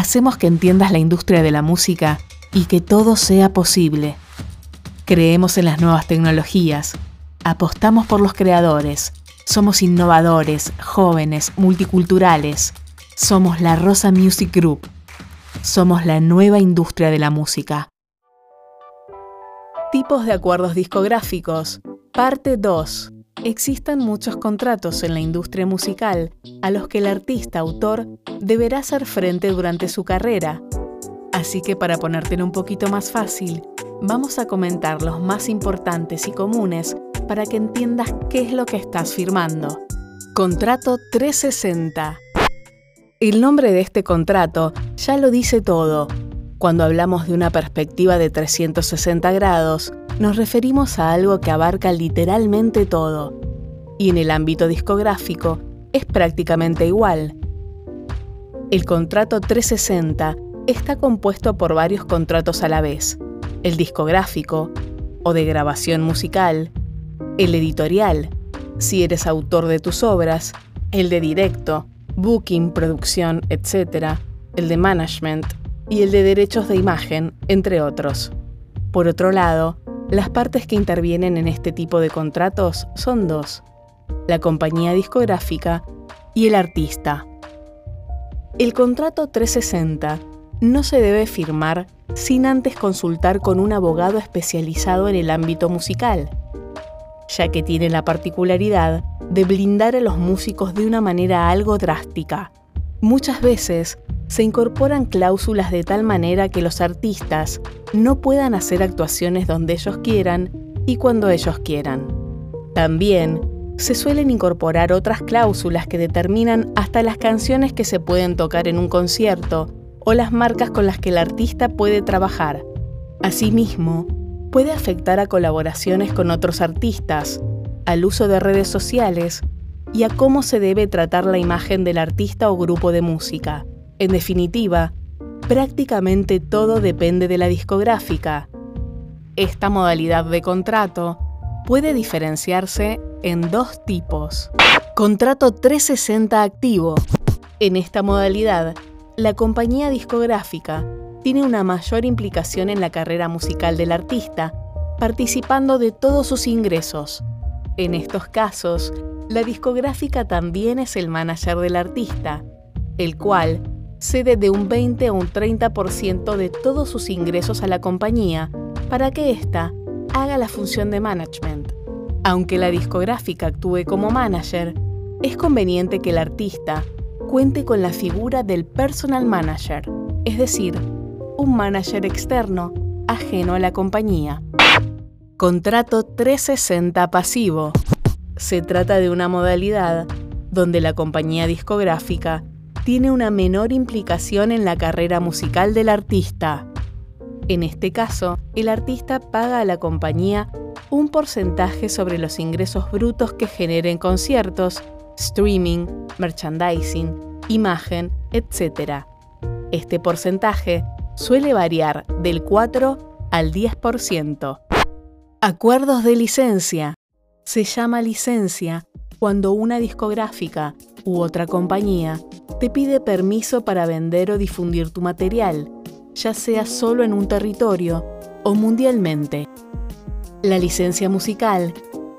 hacemos que entiendas la industria de la música y que todo sea posible. Creemos en las nuevas tecnologías, apostamos por los creadores, somos innovadores, jóvenes, multiculturales. Somos la Rosa Music Group. Somos la nueva industria de la música. Tipos de acuerdos discográficos. Parte 2. Existen muchos contratos en la industria musical a los que el artista-autor deberá hacer frente durante su carrera. Así que para ponértelo un poquito más fácil, vamos a comentar los más importantes y comunes para que entiendas qué es lo que estás firmando. Contrato 360. El nombre de este contrato ya lo dice todo. Cuando hablamos de una perspectiva de 360 grados, nos referimos a algo que abarca literalmente todo. Y en el ámbito discográfico es prácticamente igual. El contrato 360 está compuesto por varios contratos a la vez. El discográfico, o de grabación musical, el editorial, si eres autor de tus obras, el de directo, booking, producción, etc., el de management y el de derechos de imagen, entre otros. Por otro lado, las partes que intervienen en este tipo de contratos son dos, la compañía discográfica y el artista. El contrato 360 no se debe firmar sin antes consultar con un abogado especializado en el ámbito musical ya que tiene la particularidad de blindar a los músicos de una manera algo drástica. Muchas veces se incorporan cláusulas de tal manera que los artistas no puedan hacer actuaciones donde ellos quieran y cuando ellos quieran. También se suelen incorporar otras cláusulas que determinan hasta las canciones que se pueden tocar en un concierto o las marcas con las que el artista puede trabajar. Asimismo, puede afectar a colaboraciones con otros artistas, al uso de redes sociales y a cómo se debe tratar la imagen del artista o grupo de música. En definitiva, prácticamente todo depende de la discográfica. Esta modalidad de contrato puede diferenciarse en dos tipos. Contrato 360 activo. En esta modalidad, la compañía discográfica tiene una mayor implicación en la carrera musical del artista, participando de todos sus ingresos. En estos casos, la discográfica también es el manager del artista, el cual cede de un 20 a un 30% de todos sus ingresos a la compañía para que ésta haga la función de management. Aunque la discográfica actúe como manager, es conveniente que el artista cuente con la figura del personal manager, es decir, un manager externo ajeno a la compañía. Contrato 360 pasivo. Se trata de una modalidad donde la compañía discográfica tiene una menor implicación en la carrera musical del artista. En este caso, el artista paga a la compañía un porcentaje sobre los ingresos brutos que generen conciertos, streaming, merchandising, imagen, etc. Este porcentaje suele variar del 4 al 10%. Acuerdos de licencia. Se llama licencia cuando una discográfica u otra compañía te pide permiso para vender o difundir tu material, ya sea solo en un territorio o mundialmente. La licencia musical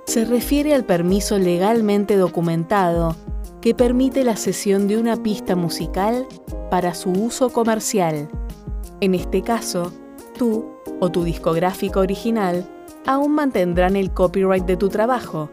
se refiere al permiso legalmente documentado que permite la cesión de una pista musical para su uso comercial en este caso, tú o tu discográfico original aún mantendrán el copyright de tu trabajo,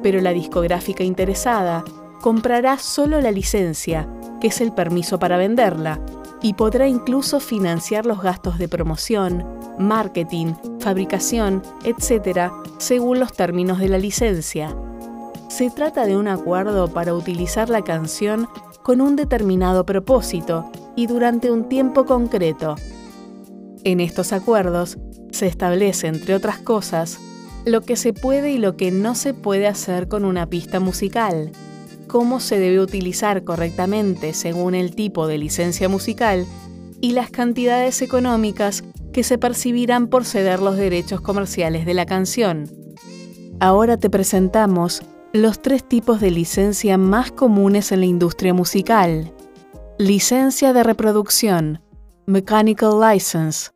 pero la discográfica interesada comprará solo la licencia, es el permiso para venderla, y podrá incluso financiar los gastos de promoción, marketing, fabricación, etc., según los términos de la licencia. Se trata de un acuerdo para utilizar la canción con un determinado propósito y durante un tiempo concreto. En estos acuerdos se establece, entre otras cosas, lo que se puede y lo que no se puede hacer con una pista musical, cómo se debe utilizar correctamente según el tipo de licencia musical y las cantidades económicas que se percibirán por ceder los derechos comerciales de la canción. Ahora te presentamos los tres tipos de licencia más comunes en la industria musical. Licencia de reproducción, Mechanical License.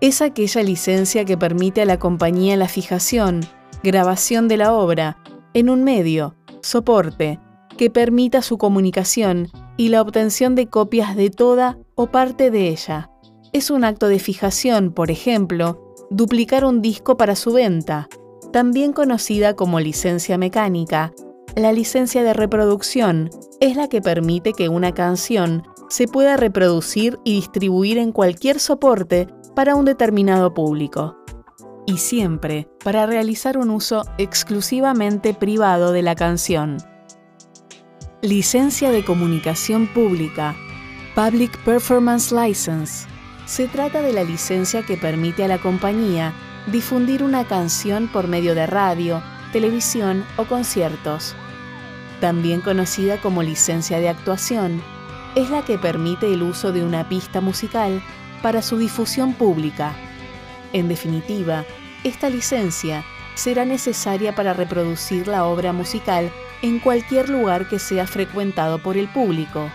Es aquella licencia que permite a la compañía la fijación, grabación de la obra, en un medio, soporte, que permita su comunicación y la obtención de copias de toda o parte de ella. Es un acto de fijación, por ejemplo, duplicar un disco para su venta, también conocida como licencia mecánica. La licencia de reproducción es la que permite que una canción se pueda reproducir y distribuir en cualquier soporte para un determinado público. Y siempre para realizar un uso exclusivamente privado de la canción. Licencia de comunicación pública, Public Performance License. Se trata de la licencia que permite a la compañía difundir una canción por medio de radio, televisión o conciertos. También conocida como licencia de actuación, es la que permite el uso de una pista musical para su difusión pública. En definitiva, esta licencia será necesaria para reproducir la obra musical en cualquier lugar que sea frecuentado por el público,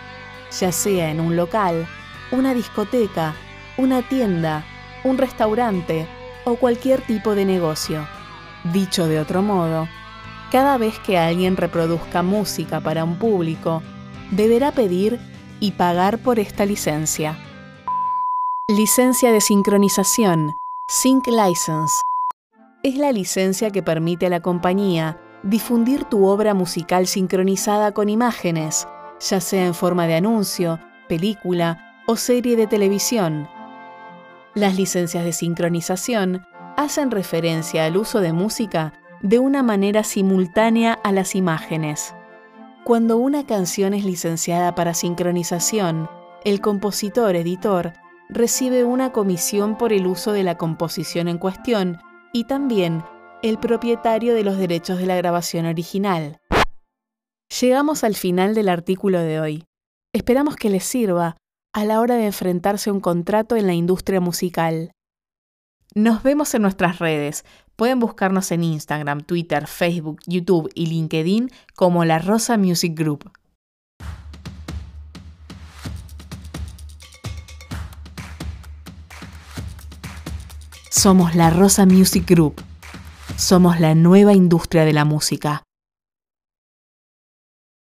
ya sea en un local, una discoteca, una tienda, un restaurante o cualquier tipo de negocio. Dicho de otro modo, cada vez que alguien reproduzca música para un público, deberá pedir y pagar por esta licencia. Licencia de sincronización, Sync License. Es la licencia que permite a la compañía difundir tu obra musical sincronizada con imágenes, ya sea en forma de anuncio, película o serie de televisión. Las licencias de sincronización hacen referencia al uso de música de una manera simultánea a las imágenes. Cuando una canción es licenciada para sincronización, el compositor-editor recibe una comisión por el uso de la composición en cuestión y también el propietario de los derechos de la grabación original. Llegamos al final del artículo de hoy. Esperamos que les sirva a la hora de enfrentarse a un contrato en la industria musical. Nos vemos en nuestras redes. Pueden buscarnos en Instagram, Twitter, Facebook, YouTube y LinkedIn como La Rosa Music Group. Somos La Rosa Music Group. Somos la nueva industria de la música.